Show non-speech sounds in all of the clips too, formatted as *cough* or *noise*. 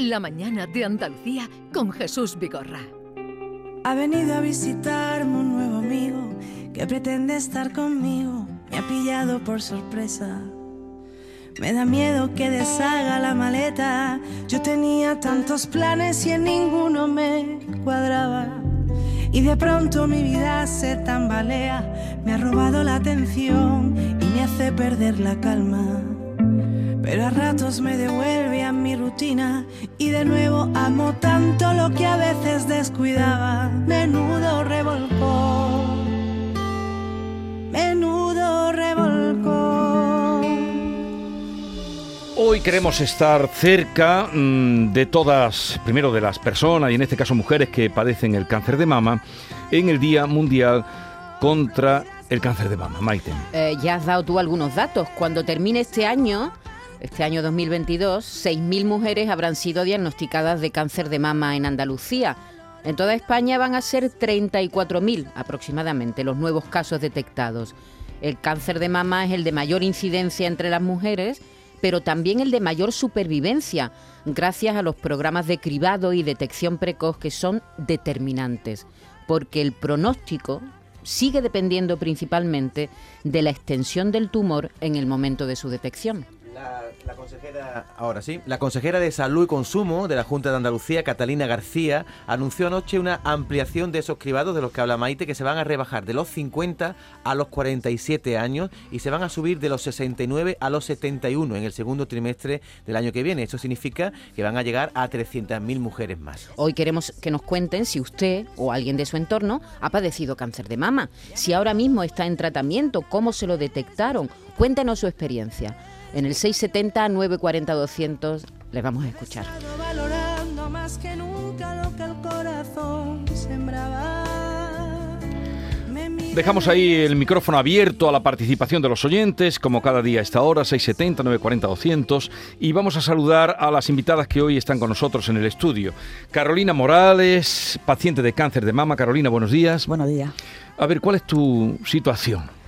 La mañana de Andalucía con Jesús Vigorra. Ha venido a visitarme un nuevo amigo que pretende estar conmigo. Me ha pillado por sorpresa. Me da miedo que deshaga la maleta. Yo tenía tantos planes y en ninguno me cuadraba. Y de pronto mi vida se tambalea. Me ha robado la atención y me hace perder la calma pero a ratos me devuelve mi rutina y de nuevo amo tanto lo que a veces descuidaba. Menudo revolcó, menudo revolcó. Hoy queremos estar cerca mm, de todas, primero de las personas y en este caso mujeres que padecen el cáncer de mama en el Día Mundial contra el cáncer de mama. Maite. Eh, ya has dado tú algunos datos. Cuando termine este año, este año 2022, 6.000 mujeres habrán sido diagnosticadas de cáncer de mama en Andalucía. En toda España van a ser 34.000 aproximadamente los nuevos casos detectados. El cáncer de mama es el de mayor incidencia entre las mujeres, pero también el de mayor supervivencia, gracias a los programas de cribado y detección precoz que son determinantes, porque el pronóstico sigue dependiendo principalmente de la extensión del tumor en el momento de su detección. Consejera, ahora sí, la consejera de Salud y Consumo de la Junta de Andalucía, Catalina García, anunció anoche una ampliación de esos cribados de los que habla Maite, que se van a rebajar de los 50 a los 47 años y se van a subir de los 69 a los 71 en el segundo trimestre del año que viene. Esto significa que van a llegar a 300.000 mujeres más. Hoy queremos que nos cuenten si usted o alguien de su entorno ha padecido cáncer de mama, si ahora mismo está en tratamiento, cómo se lo detectaron. Cuéntenos su experiencia en el 670 940 200 les vamos a escuchar. Dejamos ahí el micrófono abierto a la participación de los oyentes, como cada día a esta hora, 670 940 200, y vamos a saludar a las invitadas que hoy están con nosotros en el estudio. Carolina Morales, paciente de cáncer de mama. Carolina, buenos días. Buenos días. A ver, ¿cuál es tu situación?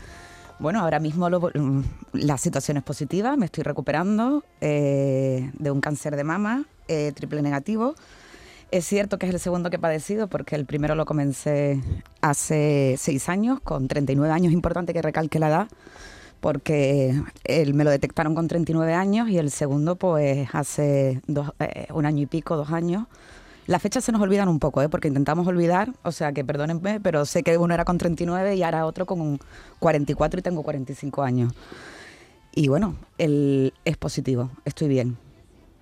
Bueno, ahora mismo mm, la situación es positiva, me estoy recuperando eh, de un cáncer de mama eh, triple negativo. Es cierto que es el segundo que he padecido porque el primero lo comencé hace seis años, con 39 años, importante que recalque la edad, porque él me lo detectaron con 39 años y el segundo pues hace eh, un año y pico, dos años. Las fechas se nos olvidan un poco, ¿eh? porque intentamos olvidar, o sea que perdónenme, pero sé que uno era con 39 y ahora otro con 44 y tengo 45 años. Y bueno, el, es positivo, estoy bien.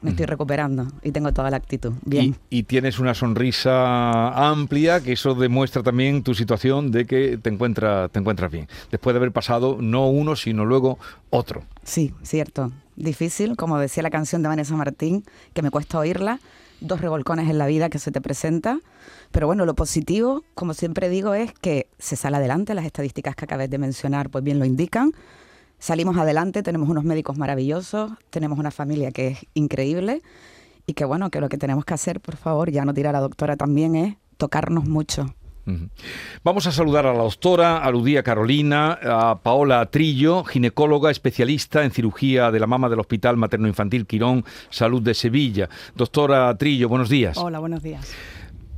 Me estoy recuperando y tengo toda la actitud. Bien. Y, tienes una sonrisa amplia, que eso demuestra también tu situación de que te, encuentra, te encuentras bien. Después de haber pasado no uno, sino luego otro. Sí, cierto. Difícil, como decía la canción de Vanessa Martín, que me cuesta oírla, dos revolcones en la vida que se te presenta. Pero bueno, lo positivo, como siempre digo, es que se sale adelante. Las estadísticas que acabé de mencionar, pues bien lo indican. Salimos adelante, tenemos unos médicos maravillosos, tenemos una familia que es increíble y que bueno, que lo que tenemos que hacer, por favor, ya no tirar a la doctora también, es tocarnos mucho. Vamos a saludar a la doctora, a Ludía Carolina, a Paola Trillo, ginecóloga especialista en cirugía de la mama del Hospital Materno Infantil Quirón Salud de Sevilla. Doctora Trillo, buenos días. Hola, buenos días.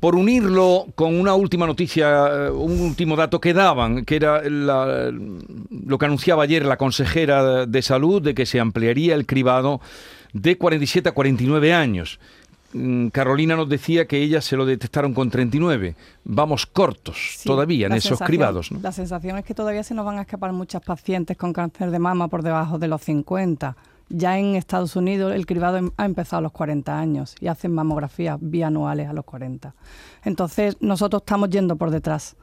Por unirlo con una última noticia, eh, un último dato que daban, que era lo que anunciaba ayer la consejera de salud de que se ampliaría el cribado de 47 a 49 años. Mm, Carolina nos decía que ella se lo detectaron con 39. Vamos cortos todavía en esos cribados. La sensación es que todavía se nos van a escapar muchas pacientes con cáncer de mama por debajo de los 50. Ya en Estados Unidos el cribado em, ha empezado a los 40 años y hacen mamografías bianuales a los 40. Entonces nosotros estamos yendo por detrás.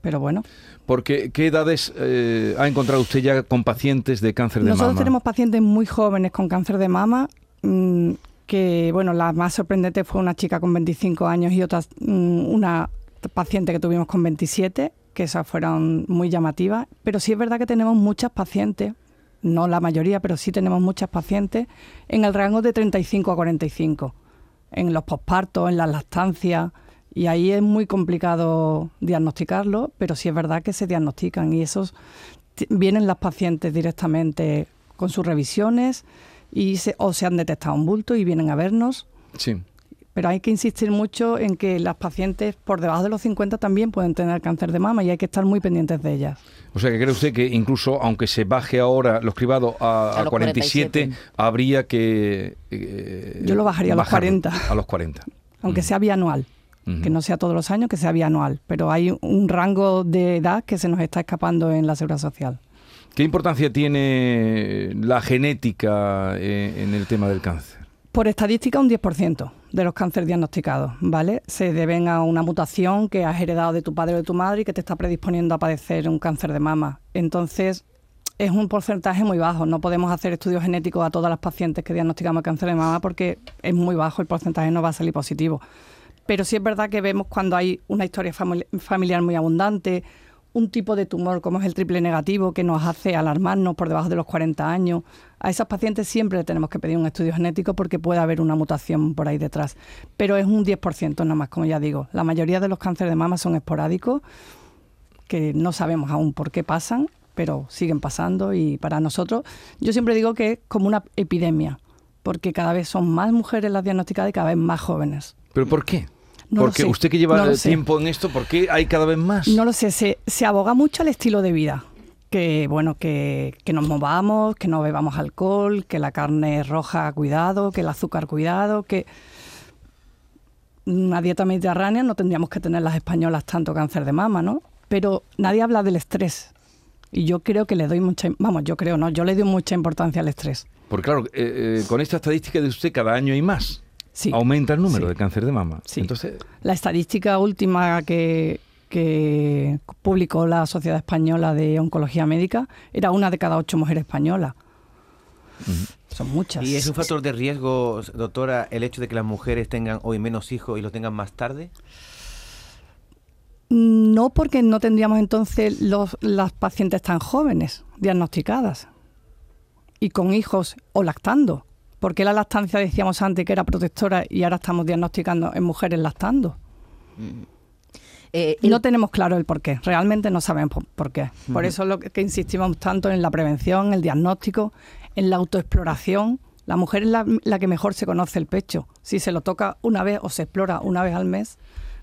Pero bueno. Porque, ¿qué edades eh, ha encontrado usted ya con pacientes de cáncer de mama? Nosotros tenemos pacientes muy jóvenes con cáncer de mama mm, que bueno, la más sorprendente fue una chica con 25 años y otra, mm, una paciente que tuvimos con 27, que esas fueron muy llamativas, pero sí es verdad que tenemos muchas pacientes, no la mayoría, pero sí tenemos muchas pacientes en el rango de 35 a 45, en los pospartos, en las lactancias, y ahí es muy complicado diagnosticarlo, pero sí es verdad que se diagnostican y esos vienen las pacientes directamente con sus revisiones y se, o se han detectado un bulto y vienen a vernos Sí. Pero hay que insistir mucho en que las pacientes por debajo de los 50 también pueden tener cáncer de mama y hay que estar muy pendientes de ellas. O sea, que cree usted que incluso aunque se baje ahora los cribados a, A a los 47, 47. habría que... eh, Yo lo bajaría a los bajarlo 40. A los 40. Aunque Mm. sea bianual, que no sea todos los años, que sea bianual. Pero hay un rango de edad que se nos está escapando en la seguridad social. ¿Qué importancia tiene la genética eh, en el tema del cáncer? Por estadística, un 10% de los cánceres diagnosticados, ¿vale? Se deben a una mutación que has heredado de tu padre o de tu madre y que te está predisponiendo a padecer un cáncer de mama. Entonces, es un porcentaje muy bajo. No podemos hacer estudios genéticos a todas las pacientes que diagnosticamos cáncer de mama porque es muy bajo, el porcentaje no va a salir positivo. Pero sí es verdad que vemos cuando hay una historia famili- familiar muy abundante, un tipo de tumor como es el triple negativo que nos hace alarmarnos por debajo de los 40 años. A esas pacientes siempre tenemos que pedir un estudio genético porque puede haber una mutación por ahí detrás. Pero es un 10% nada más, como ya digo. La mayoría de los cánceres de mama son esporádicos, que no sabemos aún por qué pasan, pero siguen pasando y para nosotros, yo siempre digo que es como una epidemia, porque cada vez son más mujeres las diagnosticadas y cada vez más jóvenes. ¿Pero por qué? No lo Porque sé, usted que lleva no sé. tiempo en esto, ¿por qué hay cada vez más? No lo sé, se, se aboga mucho al estilo de vida. Que bueno, que, que nos movamos, que no bebamos alcohol, que la carne roja, cuidado, que el azúcar, cuidado, que una dieta mediterránea no tendríamos que tener las españolas tanto cáncer de mama, ¿no? Pero nadie habla del estrés. Y yo creo que le doy mucha, vamos, yo creo, no, yo le doy mucha importancia al estrés. Porque claro, eh, eh, con esta estadística de usted cada año hay más. Sí. Aumenta el número Sí. de cáncer de mama. Sí. Entonces, La estadística última que, que publicó la Sociedad Española de Oncología Médica era una de cada ocho mujeres españolas. Son muchas. ¿Y es un factor de riesgo, doctora, el hecho de que las mujeres tengan hoy menos hijos y los tengan más tarde? No porque no tendríamos entonces los, las pacientes tan jóvenes diagnosticadas y con hijos o lactando. Porque la lactancia decíamos antes que era protectora y ahora estamos diagnosticando en mujeres lactando. Eh, el- No tenemos claro el por qué, realmente no sabemos por, por qué. Por eso es lo que, que insistimos tanto en la prevención, el diagnóstico, en la autoexploración. La mujer es la, la que mejor se conoce el pecho. Si se lo toca una vez o se explora una vez al mes,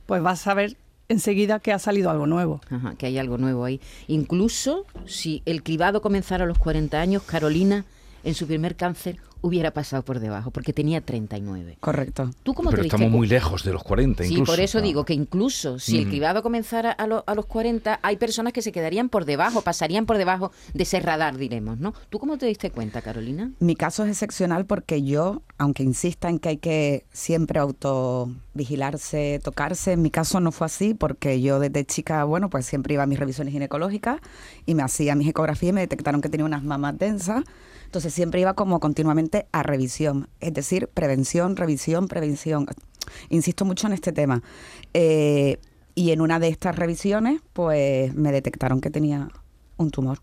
pues va a saber enseguida que ha salido algo nuevo. Ajá, que hay algo nuevo ahí. Incluso si el cribado comenzara a los 40 años, Carolina, en su primer cáncer, hubiera pasado por debajo, porque tenía 39. Correcto. ¿Tú cómo pero te estamos muy lejos de los 40 Sí, incluso. por eso Ah. digo que incluso si el cribado comenzara a, lo- a los 40, hay personas que se quedarían por debajo, pasarían por debajo de ese radar, diremos, ¿no? ¿Tú cómo te diste cuenta, Carolina? Mi caso es excepcional porque yo, aunque insista en que hay que siempre autovigilarse, tocarse, en mi caso no fue así porque yo desde chica, bueno, pues siempre iba a mis revisiones ginecológicas y me hacía mis ecografías y me detectaron que tenía unas mamas densas. Entonces siempre iba como continuamente a revisión, es decir, prevención, revisión, prevención. Insisto mucho en este tema. Eh, y en una de estas revisiones, pues me detectaron que tenía un tumor.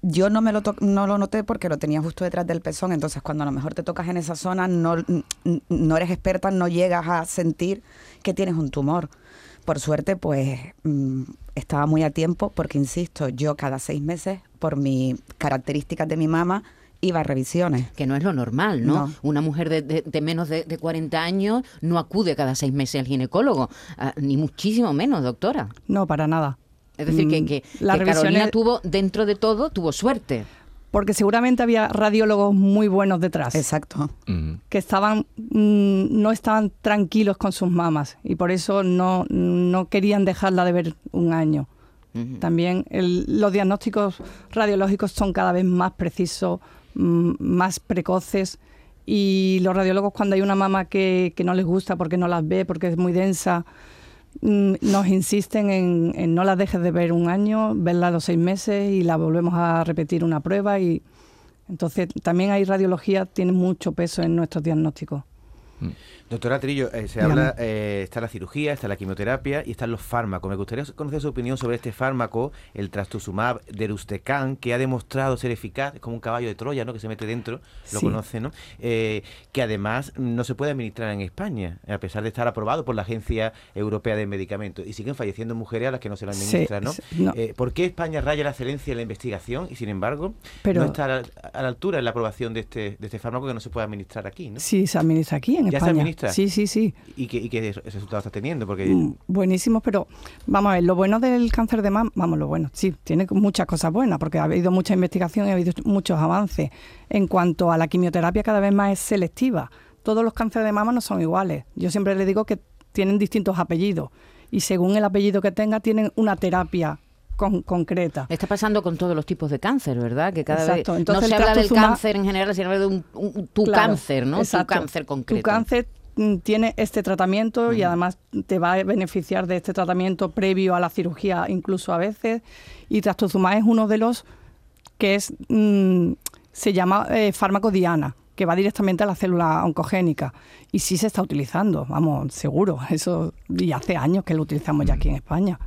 Yo no me lo no lo noté porque lo tenía justo detrás del pezón, entonces cuando a lo mejor te tocas en esa zona no, no eres experta, no llegas a sentir que tienes un tumor. Por suerte, pues mm, estaba muy a tiempo porque, insisto, yo cada seis meses, por mis características de mi mama, iba a revisiones. Que no es lo normal, ¿no? No. Una mujer de, de- de menos de, de 40 años no acude cada seis meses al ginecólogo, ah, ni muchísimo menos, doctora. No, para nada. Es decir, que, Mm, que, las que Carolina tuvo, dentro de todo, tuvo suerte. Porque seguramente había radiólogos muy buenos detrás. Exacto. Ujú. que estaban mm, no estaban tranquilos con sus mamas y por eso no, no querían dejarla de ver un año. También el- los diagnósticos radiológicos son cada vez más precisos, mm, más precoces y los radiólogos cuando hay una mama que, que no les gusta porque no las ve, porque es muy densa, mm, nos insisten en, en no la dejes de ver un año, verla a los seis meses y la volvemos a repetir una prueba y entonces también hay radiología, tiene mucho peso en nuestros diagnósticos. Doctora Trillo, eh, se Dígame. habla, eh, está la cirugía, está la quimioterapia y están los fármacos. Me gustaría conocer su opinión sobre este fármaco, el trastuzumab deruxtecan, que ha demostrado ser eficaz, es como un caballo de Troya, ¿no? Que se mete dentro, lo Sí. conoce, ¿no? Eh, que además no se puede administrar en España, a pesar de estar aprobado por la Agencia Europea de Medicamentos. Y siguen falleciendo mujeres a las que no se lo Sí, administran, ¿no? sí, no. ¿Por qué España raya la excelencia en la investigación y, sin embargo, Pero- no está a la, a la altura en la aprobación de este, de este fármaco que no se puede administrar aquí, ¿no? Sí, se administra aquí en en ¿Ya se Sí, sí, sí. ¿Y qué, y qué resultado está teniendo? Porque Mm, Buenísimos, pero vamos a ver, lo bueno del cáncer de mama, vamos, lo bueno, sí, tiene muchas cosas buenas, porque ha habido mucha investigación y ha habido muchos avances. En cuanto a la quimioterapia, cada vez más es selectiva. Todos los cánceres de mama no son iguales. Yo siempre le digo que tienen distintos apellidos y según el apellido que tenga, tienen una terapia con- concreta. Está pasando con todos los tipos de cáncer, ¿verdad? Que cada Exacto. vez Entonces, no se habla del cáncer en general, sino de un, un- tu Claro, cáncer, ¿no? exacto. Tu cáncer concreto. Tu cáncer tiene este tratamiento y además te va a beneficiar de este tratamiento previo a la cirugía, incluso a veces. Y trastuzumab es uno de los que es mm, se llama eh, fármaco diana que va directamente a la célula oncogénica y sí se está utilizando, vamos, seguro, *laughs* eso y hace años que lo utilizamos ya aquí en España.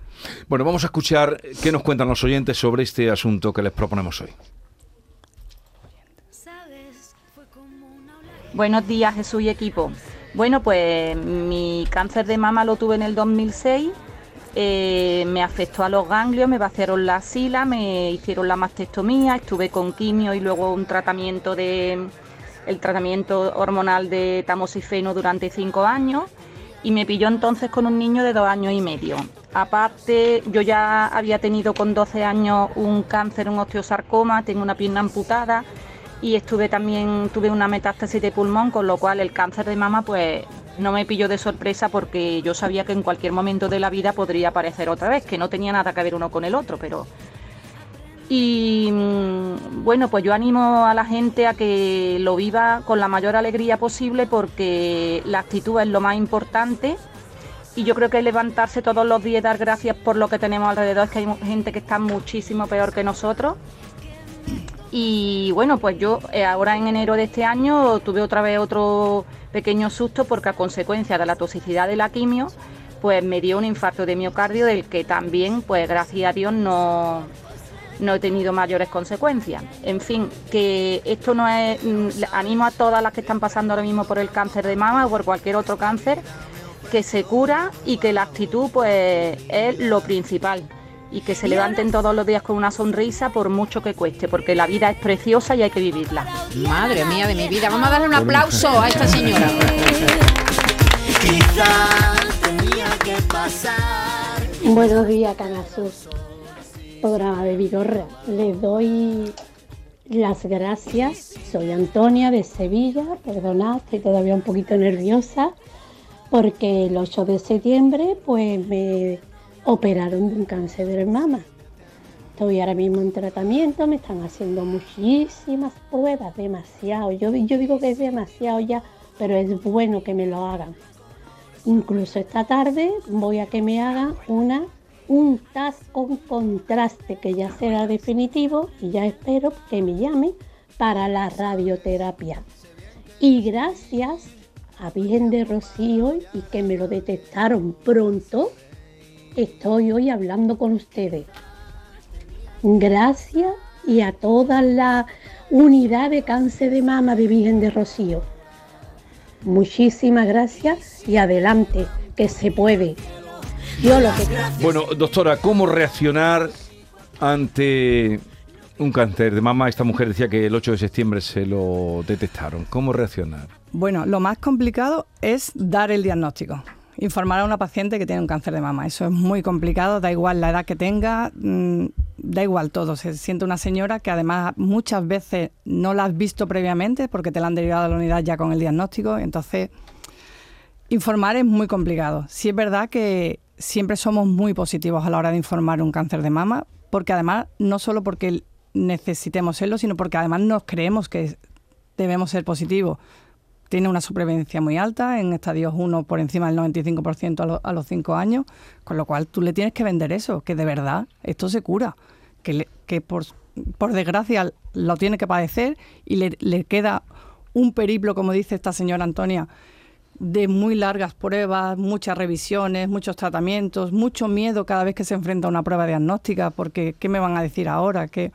Bueno, vamos a escuchar qué nos cuentan los oyentes sobre este asunto que les proponemos hoy. Buenos días, Jesús y equipo. Bueno, pues mi cáncer de mama lo tuve en el 2006. eh, me afectó a los ganglios, me vaciaron la sila, me hicieron la mastectomía, estuve con quimio y luego un tratamiento de el tratamiento hormonal de tamoxifeno durante cinco años y me pilló entonces con un niño de dos años y medio. Aparte, yo ya había tenido con 12 años un cáncer, un osteosarcoma, tengo una pierna amputada y estuve también, tuve una metástasis de pulmón, con lo cual el cáncer de mama pues no me pilló de sorpresa porque yo sabía que en cualquier momento de la vida podría aparecer otra vez, que no tenía nada que ver uno con el otro, pero... Y mm, bueno, pues yo animo a la gente a que lo viva con la mayor alegría posible porque la actitud es lo más importante y yo creo que levantarse todos los días y dar gracias por lo que tenemos alrededor, es que hay gente que está muchísimo peor que nosotros. Y bueno, pues yo eh, ahora en enero de este año tuve otra vez otro pequeño susto porque a consecuencia de la toxicidad de la quimio, pues me dio un infarto de miocardio del que también, pues gracias a Dios no, no he tenido mayores consecuencias. En fin, que esto no es, mm, animo a todas las que están pasando ahora mismo por el cáncer de mama o por cualquier otro cáncer, que se cura y que la actitud pues es lo principal y que se levanten todos los días con una sonrisa por mucho que cueste, porque la vida es preciosa y hay que vivirla. Madre mía de mi vida. Vamos a darle un aplauso a esta *laughs* señora. Buenos días, Canasur. Programa de Vigorra. Les doy las gracias. Soy Antonia de Sevilla. Perdonad, estoy todavía un poquito nerviosa porque el 8 de septiembre pues me operaron de un cáncer de mama. Estoy ahora mismo en tratamiento, me están haciendo muchísimas pruebas, demasiado. Yo, digo que es demasiado ya, pero es bueno que me lo hagan. Incluso esta tarde voy a que me hagan una, un TAS con contraste, que ya será definitivo y ya espero que me llamen para la radioterapia. Y gracias a Virgen de Rocío y que me lo detectaron pronto, estoy hoy hablando con ustedes. Gracias y a toda la unidad de cáncer de mama de Virgen de Rocío. Muchísimas gracias y adelante, que se puede. Yo lo que Bueno, doctora, ¿cómo reaccionar ante un cáncer de mama? Esta mujer decía que el 8 de septiembre se lo detectaron. ¿Cómo reaccionar? Bueno, lo más complicado es dar el diagnóstico. Informar a una paciente que tiene un cáncer de mama. Eso es muy complicado, da igual la edad que tenga, mm, da igual todo. Se siente una señora que además muchas veces no la has visto previamente porque te la han derivado a la unidad ya con el diagnóstico. Entonces, informar es muy complicado. Sí es verdad que siempre somos muy positivos a la hora de informar un cáncer de mama, porque además, no solo porque necesitemos serlo, sino porque además nos creemos que debemos ser positivos. Tiene una supervivencia muy alta, en estadios 1 por encima del 95% a, lo- a los 5 años, con lo cual tú le tienes que vender eso, que de verdad esto se cura, que, le- que por, por desgracia lo tiene que padecer y le, le queda un periplo, como dice esta señora Antonia, de muy largas pruebas, muchas revisiones, muchos tratamientos, mucho miedo cada vez que se enfrenta a una prueba diagnóstica, porque ¿qué me van a decir ahora? ¿Qué?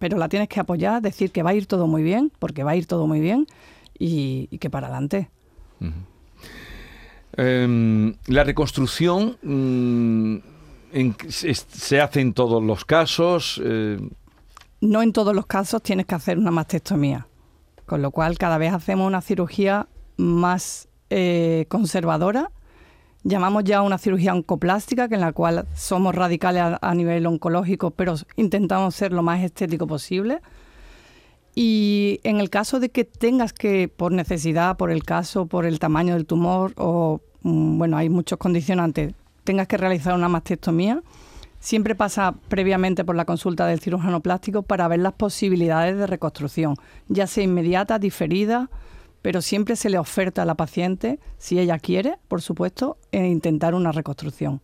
Pero la tienes que apoyar, decir que va a ir todo muy bien, porque va a ir todo muy bien, y, y que para adelante. Em, la reconstrucción mm, en- se, se hace en todos los casos. eh, No en todos los casos tienes que hacer una mastectomía, con lo cual cada vez hacemos una cirugía más eh, conservadora. Llamamos ya una cirugía oncoplástica, que en la cual somos radicales a, a nivel oncológico, pero intentamos ser lo más estético posible. Y en el caso de que tengas que, por necesidad, por el caso, por el tamaño del tumor, o mm, bueno, hay muchos condicionantes, tengas que realizar una mastectomía, siempre pasa previamente por la consulta del cirujano plástico para ver las posibilidades de reconstrucción, ya sea inmediata, diferida, pero siempre se le oferta a la paciente, si ella quiere, por supuesto, e intentar una reconstrucción.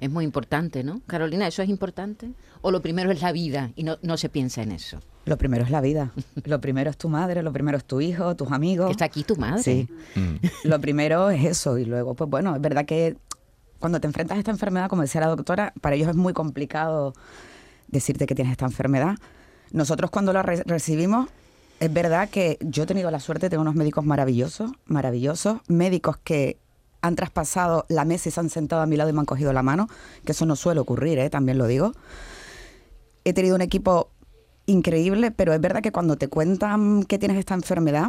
Es muy importante, ¿no? Carolina, ¿eso es importante? ¿O lo primero es la vida y no, no se piensa en eso? Lo primero es la vida. *laughs* Lo primero es tu madre, lo primero es tu hijo, tus amigos. Está aquí tu madre. Sí. *laughs* Lo primero es eso. Y luego, pues bueno, es verdad que cuando te enfrentas a esta enfermedad, como decía la doctora, para ellos es muy complicado decirte que tienes esta enfermedad. Nosotros cuando la re- recibimos, es verdad que yo he tenido la suerte de tener unos médicos maravillosos, maravillosos, médicos que han traspasado la mesa y se han sentado a mi lado y me han cogido la mano, que eso no suele ocurrir, ¿eh? también lo digo. He tenido un equipo increíble, pero es verdad que cuando te cuentan que tienes esta enfermedad,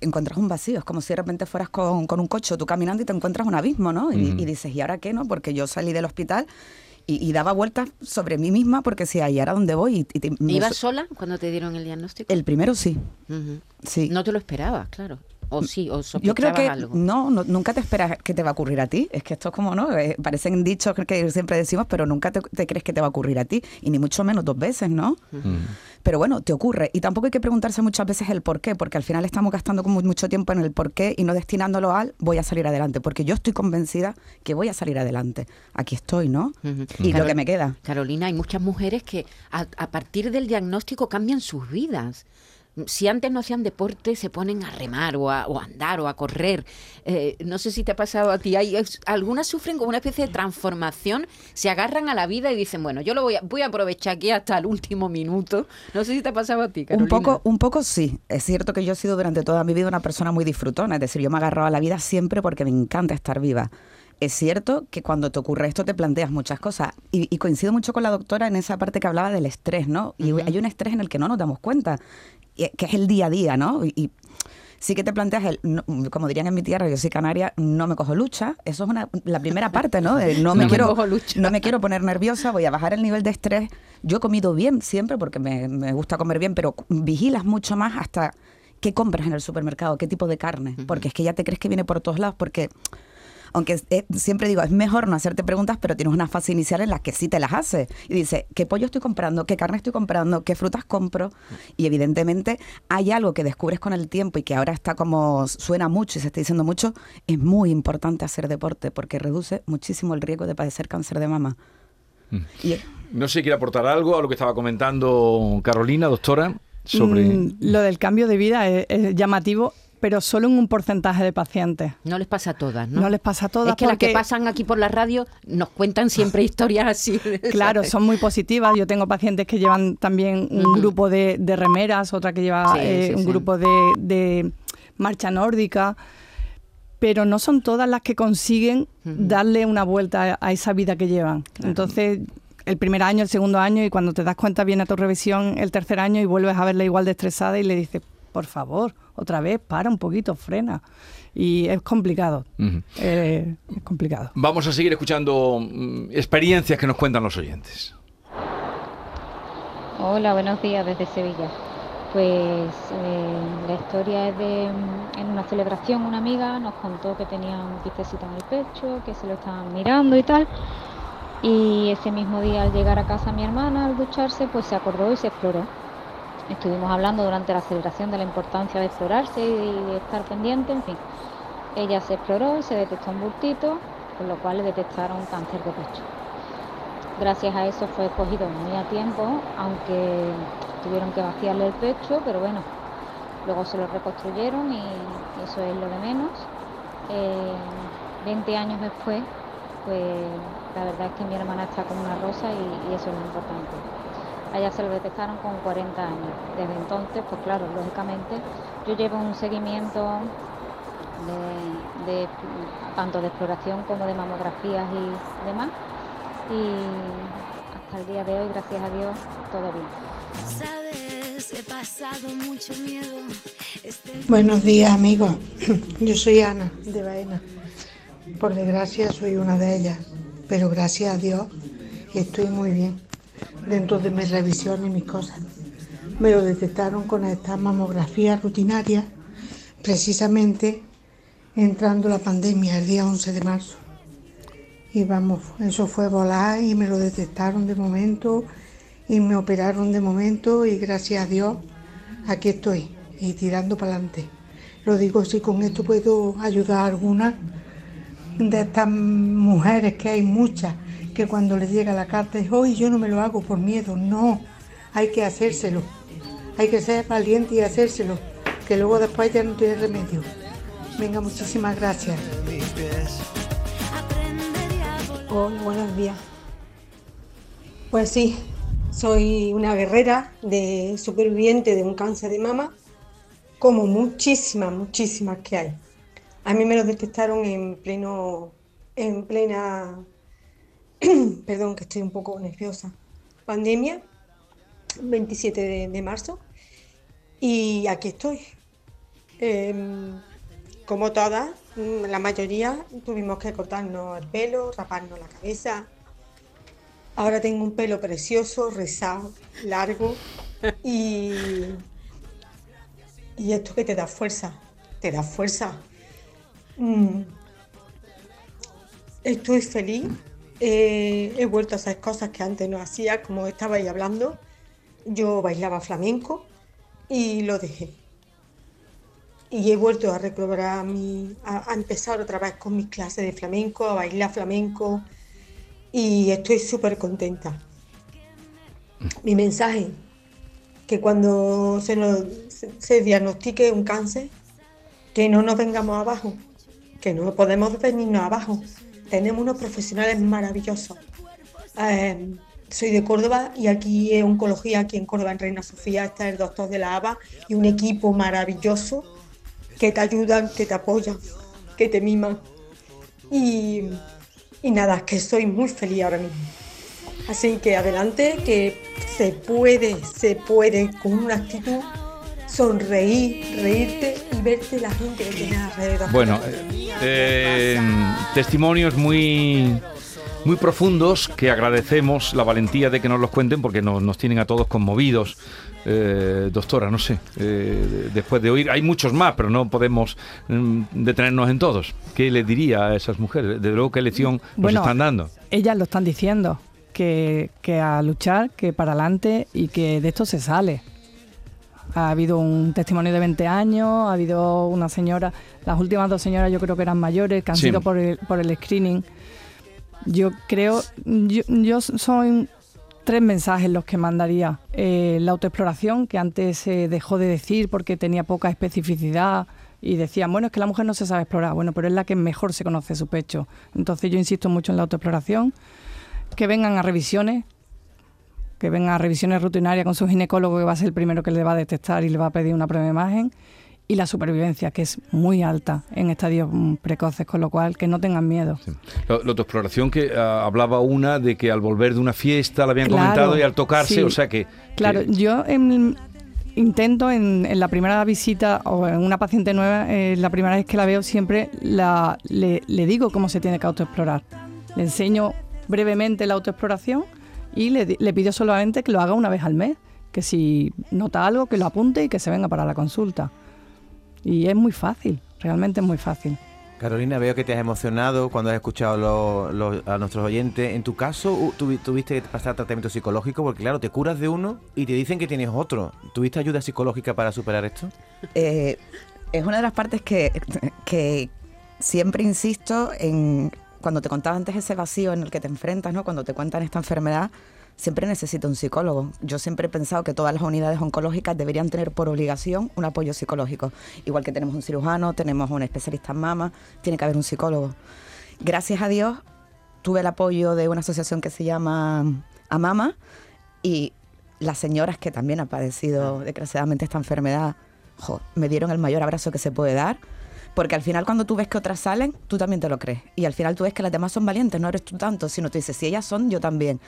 encuentras un vacío. Es como si de repente fueras con, con un coche, tú caminando y te encuentras un abismo, ¿no? Y, dices, ¿y ahora qué, no? Porque yo salí del hospital y, y daba vueltas sobre mí misma porque decía, ¿y ahora dónde voy? Y, y ¿Ibas sola cuando te dieron el diagnóstico? el primero sí, sí. No te lo esperabas, claro. O sí, o *laughs* Yo creo que algo. no, no, nunca te esperas que te va a ocurrir a ti. Es que esto es como, ¿no? Eh, parecen dichos que siempre decimos, pero nunca te, te crees que te va a ocurrir a ti. Y ni mucho menos dos veces, ¿no? Pero bueno, te ocurre. Y tampoco hay que preguntarse muchas veces el por qué, porque al final estamos gastando como mucho tiempo en el por qué y no destinándolo al voy a salir adelante. Porque yo estoy convencida que voy a salir adelante. Aquí estoy, ¿no? Y Carol- lo que me queda. Carolina, hay muchas mujeres que a, a partir del diagnóstico cambian sus vidas. Si antes no hacían deporte, se ponen a remar o a, o a andar o a correr. Eh, no sé si te ha pasado a ti. Hay, algunas sufren como una especie de transformación, se agarran a la vida y dicen, bueno, yo lo voy a, voy a aprovechar aquí hasta el último minuto. No sé si te ha pasado a ti, Carolina. Un poco, un poco sí. Es cierto que yo he sido durante toda mi vida una persona muy disfrutona. Es decir, yo me he agarrado a la vida siempre porque me encanta estar viva. Es cierto que cuando te ocurre esto te planteas muchas cosas. Y, y coincido mucho con la doctora en esa parte que hablaba del estrés, ¿no? Y Ujú. hay un estrés en el que no nos damos cuenta, que es el día a día, ¿no? Y, y sí que te planteas, el, no- como dirían en mi tierra, yo soy canaria, no me cojo lucha. Eso es una, la primera parte, ¿no? De no, *laughs* me, No me quiero, cojo lucha. no me quiero poner nerviosa, voy a bajar el nivel de estrés. Yo he comido bien siempre porque me, me gusta comer bien, pero vigilas mucho más hasta qué compras en el supermercado, qué tipo de carne. Porque es que ya te crees que viene por todos lados, porque aunque eh, siempre digo, es mejor no hacerte preguntas, pero tienes una fase inicial en la que sí te las haces. Y dice, ¿qué pollo estoy comprando? ¿Qué carne estoy comprando? ¿Qué frutas compro? Y evidentemente hay algo que descubres con el tiempo y que ahora está como suena mucho y se está diciendo mucho, es muy importante hacer deporte porque reduce muchísimo el riesgo de padecer cáncer de mama. Y No sé si quiere aportar algo a lo que estaba comentando Carolina, doctora, sobre... Mm, lo del cambio de vida es, es llamativo, pero solo en un porcentaje de pacientes. No les pasa a todas, ¿no? No, les pasa a todas Es que las que pasan aquí por la radio nos cuentan siempre *laughs* historias así. Claro, son muy positivas. Yo tengo pacientes que llevan también un grupo de, de remeras, otra que lleva Sí, eh, sí, un sí. grupo de, de marcha nórdica, pero no son todas las que consiguen darle una vuelta a, a esa vida que llevan. Entonces, el primer año, el segundo año, y cuando te das cuenta viene a tu revisión el tercer año y vuelves a verla igual de estresada y le dices, por favor, otra vez, para un poquito, frena. Y es complicado, eh, es complicado. Vamos a seguir escuchando mm, experiencias que nos cuentan los oyentes. Hola, buenos días desde Sevilla. Pues eh, la historia es de mm, en una celebración una amiga nos contó que tenía un quistecito en el pecho, que se lo estaban mirando y tal. Y ese mismo día al llegar a casa mi hermana al ducharse, pues se acordó y se exploró. Estuvimos hablando durante la celebración de la importancia de explorarse y estar pendiente, en fin. Ella se exploró y se detectó un bultito, con lo cual le detectaron cáncer de pecho. Gracias a eso fue cogido muy a tiempo, aunque tuvieron que vaciarle el pecho, pero bueno, luego se lo reconstruyeron y eso es lo de menos. Eh, 20 años después, pues la verdad es que mi hermana está como una rosa y, y eso es lo importante. A ella se lo detectaron con 40 años. Desde entonces, pues claro, lógicamente, yo llevo un seguimiento de, de tanto de exploración como de mamografías y demás. Y hasta el día de hoy, gracias a Dios, todo bien. Sabes que pasado mucho miedo. Este Buenos días amigos, *clears throat* yo soy Ana de Baena. Por desgracia soy una de ellas, pero gracias a Dios estoy muy bien dentro de mis revisiones y mis cosas. Me lo detectaron con esta mamografía rutinaria precisamente entrando la pandemia el día 11 de marzo. Y vamos, eso fue volar y me lo detectaron de momento y me operaron de momento y gracias a Dios aquí estoy y tirando para adelante. Lo digo si con esto puedo ayudar a alguna de estas mujeres que hay muchas que cuando les llega la carta es hoy yo no me lo hago por miedo, no, hay que hacérselo, hay que ser valiente y hacérselo, que luego después ya no tiene remedio. Venga, muchísimas gracias. Hola, buenos días. Pues sí, soy una guerrera de superviviente de un cáncer de mama, como muchísimas, muchísimas que hay. A mí me lo detectaron en pleno, en plena, *clears throat* perdón que estoy un poco nerviosa, pandemia, 27 de, de marzo, y aquí estoy. Em, como todas, mm, la mayoría tuvimos que cortarnos el pelo, raparnos la cabeza. Ahora tengo un pelo precioso, rizado, largo y, y esto que te da fuerza, te da fuerza. Mm. Estoy feliz, eh, he vuelto a hacer cosas que antes no hacía, como estabais hablando. Yo bailaba flamenco y lo dejé y he vuelto a recobrar mi, a, a, empezar otra vez con mis clases de flamenco, a bailar flamenco y estoy súper contenta. Mi mensaje, que cuando se, nos, se, se diagnostique un cáncer, que no nos vengamos abajo, que no podemos venirnos abajo. Tenemos unos profesionales maravillosos. Eh, soy de Córdoba y aquí es oncología, aquí en Córdoba, en Reina Sofía, está el doctor de la ABA y un equipo maravilloso que te ayudan, que te apoyan, que te miman. Y, y nada, que soy muy feliz ahora mismo. Así que adelante, que se puede, se puede con una actitud sonreír, reírte y verte la gente que tienes alrededor. Bueno, eh, eh, testimonios muy muy profundos que agradecemos la valentía de que nos los cuenten porque nos, nos tienen a todos conmovidos. Eh, doctora, no sé, eh, después de oír, hay muchos más, pero no podemos mm, detenernos en todos. ¿Qué le diría a esas mujeres? Desde luego, ¿qué lección Bueno, nos están dando? Ellas lo están diciendo, que, que a luchar, que para adelante y que de esto se sale. Ha habido un testimonio de 20 años, ha habido una señora, las últimas dos señoras yo creo que eran mayores, que han Sí. sido por el, por el screening. Yo creo, yo, yo soy tres mensajes los que mandaría. Eh, la autoexploración, que antes se dejó de decir porque tenía poca especificidad y decían, bueno, es que la mujer no se sabe explorar. Bueno, pero es la que mejor se conoce su pecho. Entonces yo insisto mucho en la autoexploración. Que vengan a revisiones, que vengan a revisiones rutinarias con su ginecólogo, que va a ser el primero que le va a detectar y le va a pedir una prueba de imagen. Y la supervivencia, que es muy alta en estadios mm, precoces, con lo cual que no tengan miedo. La, la autoexploración que ah, hablaba una de que al volver de una fiesta la habían Claro, comentado y al tocarse, sí. o sea que... Claro, que- yo em, intento en, en la primera visita o en una paciente nueva, eh, la primera vez que la veo, siempre la, le, le digo cómo se tiene que autoexplorar. Le enseño brevemente la autoexploración y le, le pido solamente que lo haga una vez al mes. Que si nota algo, que lo apunte y que se venga para la consulta. Y es muy fácil, realmente es muy fácil. Carolina, veo que te has emocionado cuando has escuchado lo- lo- a nuestros oyentes. En tu caso, tuviste que pasar tratamiento psicológico porque, claro, te curas de uno y te dicen que tienes otro. ¿Tuviste ayuda psicológica para superar esto? Eh, es una de las partes que, que siempre insisto en cuando te contaba antes ese vacío en el que te enfrentas, ¿no? Cuando te cuentan esta enfermedad, siempre necesito un psicólogo. Yo siempre he pensado que todas las unidades oncológicas deberían tener por obligación un apoyo psicológico. Igual que tenemos un cirujano, tenemos un especialista en mama, tiene que haber un psicólogo. Gracias a Dios tuve el apoyo de una asociación que se llama Amama y las señoras que también han padecido desgraciadamente esta enfermedad jo, me dieron el mayor abrazo que se puede dar, Porque al final cuando tú ves que otras salen, tú también te lo crees. Y al final tú ves que las demás son valientes, no eres tú tanto, sino tú dices, si ellas son, yo también.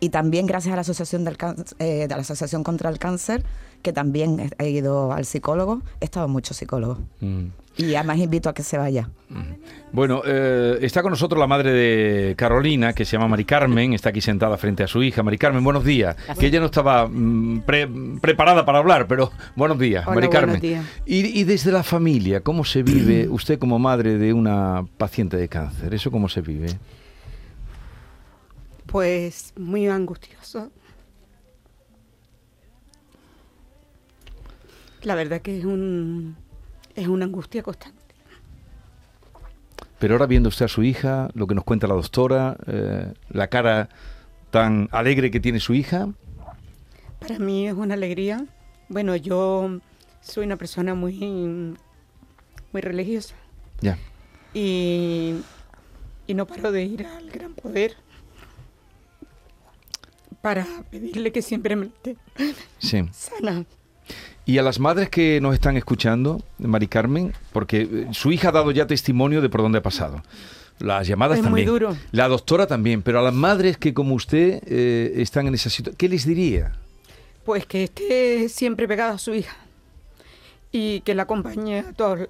Y también gracias a la Asociación, del eh, de la Asociación contra el Cáncer, que también he- ido al psicólogo, he estado en muchos psicólogos. Mm. Y además invito a que se vaya. Bueno, eh, está con nosotros la madre de Carolina, que se llama Mari Carmen, está aquí sentada frente a su hija. Mari Carmen, buenos días. Que ella no estaba mm, pre- preparada para hablar, pero buenos días, Hola, Mari Carmen. buenos días. Y, y desde la familia, ¿cómo se vive *clears throat* usted como madre de una paciente de cáncer? ¿Eso cómo se vive? Pues muy angustioso. La verdad que es un es una angustia constante. Pero ahora viendo usted a su hija, lo que nos cuenta la doctora, eh, la cara tan alegre que tiene su hija, Para mí es una alegría. Bueno, yo soy una persona muy muy religiosa ya. y, y no paro de ir al gran poder para pedirle que siempre me esté Sí. *laughs* sana. Y a las madres que nos están escuchando, Mari Carmen, porque eh, su hija ha dado ya testimonio de por dónde ha pasado. Las llamadas Es muy también. duro. La doctora también, pero a las madres que como usted eh, están en esa situación, ¿qué les diría? Pues que esté siempre pegada a su hija y que la acompañe a todos,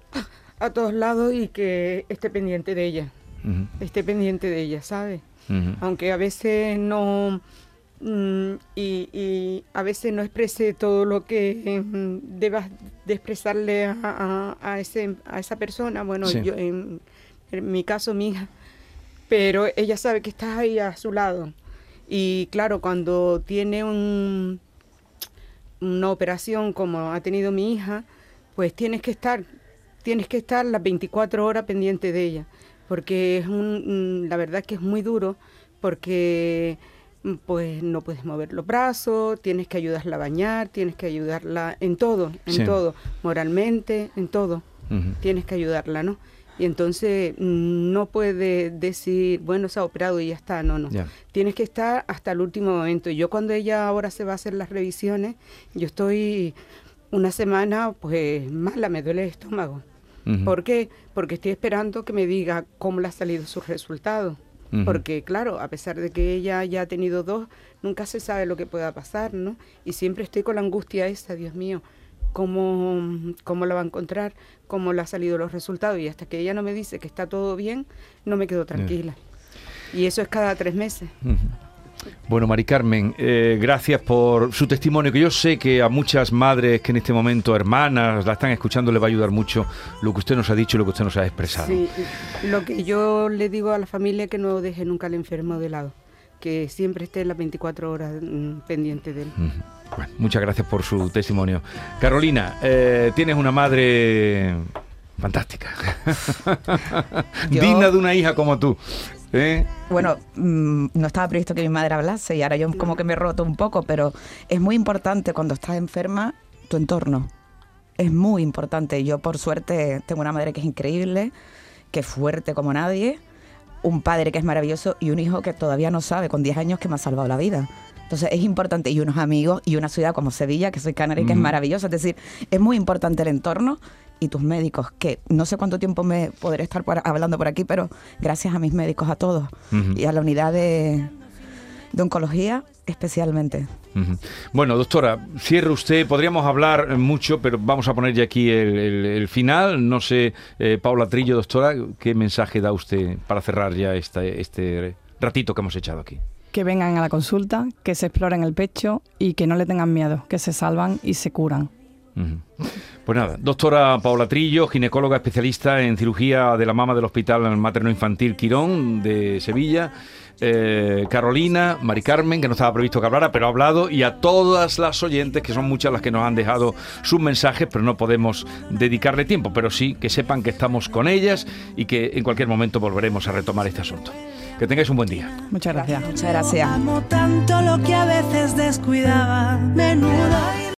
a todos lados y que esté pendiente de ella, Ujú, esté pendiente de ella, ¿sabe? ujú. Aunque a veces no y, y a veces no exprese todo lo que mm, debas de expresarle a, a- a ese, a esa persona, bueno, Sí. yo en, en mi caso mi hija, pero ella sabe que estás ahí a su lado. Y claro, cuando tiene un, una operación como ha tenido mi hija, pues tienes que estar, tienes que estar las 24 horas pendiente de ella, porque es un, mm, la verdad que es muy duro, porque mm, pues no puedes mover los brazos, tienes que ayudarla a bañar, tienes que ayudarla en todo, en Sí. todo, moralmente, en todo, tienes que ayudarla, ¿no? Y entonces mm, no puede decir, bueno, se ha operado y ya está, no, no. Tienes que estar hasta el último momento. Y yo cuando ella ahora se va a hacer las revisiones, yo estoy una semana pues mala, me duele el estómago. ¿Por qué? Porque estoy esperando que me diga cómo le ha salido sus resultados. Porque claro, a pesar de que ella ya ha tenido dos, nunca se sabe lo que pueda pasar, ¿no? Y siempre estoy con la angustia esa, Dios mío, cómo, cómo la va a encontrar, cómo le ha salido los resultados. Y hasta que ella no me dice que está todo bien, no me quedo tranquila. Y eso es cada tres meses. Bueno, Mari Carmen, eh, gracias por su testimonio, que yo sé que a muchas madres que en este momento, hermanas, la están escuchando, le va a ayudar mucho lo que usted nos ha dicho y lo que usted nos ha expresado. Sí, lo que yo le digo a la familia es que no deje nunca al enfermo de lado, que siempre esté las 24 horas mm, pendiente de él. Bueno, muchas gracias por su testimonio. Carolina, eh, tienes una madre fantástica, Yo- *laughs* digna de una hija como tú. ¿Eh? Bueno, mm, no estaba previsto que mi madre hablase y ahora yo como que me he roto un poco, pero es muy importante cuando estás enferma tu entorno. Es muy importante. Yo por suerte tengo una madre que es increíble, que es fuerte como nadie, un padre que es maravilloso y un hijo que todavía no sabe con 10 años que me ha salvado la vida. Entonces es importante y unos amigos y una ciudad como Sevilla, que soy canaria, que es maravillosa. Es decir, es muy importante el entorno y tus médicos, que no sé cuánto tiempo me podré estar por- hablando por aquí, pero gracias a mis médicos, a todos y a la unidad de, de oncología especialmente. Bueno, doctora, cierre usted. Podríamos hablar mucho, pero vamos a poner ya aquí el, el- el final. No sé, eh, Paula Trillo, doctora, ¿qué mensaje da usted para cerrar ya esta- este ratito que hemos echado aquí? Que vengan a la consulta, que se exploren el pecho y que no le tengan miedo, que se salvan y se curan. Pues nada, doctora Paula Trillo, ginecóloga especialista en cirugía de la mama del Hospital Materno Infantil Quirón de Sevilla. eh, Carolina, Mari Carmen, que no estaba previsto que hablara, pero ha hablado, y a todas las oyentes, que son muchas las que nos han dejado sus mensajes, pero no podemos dedicarle tiempo, pero sí que sepan que estamos con ellas y que en cualquier momento volveremos a retomar este asunto. Que tengáis un buen día. Muchas gracias. Muchas gracias. Amo tanto lo que a veces descuidaba.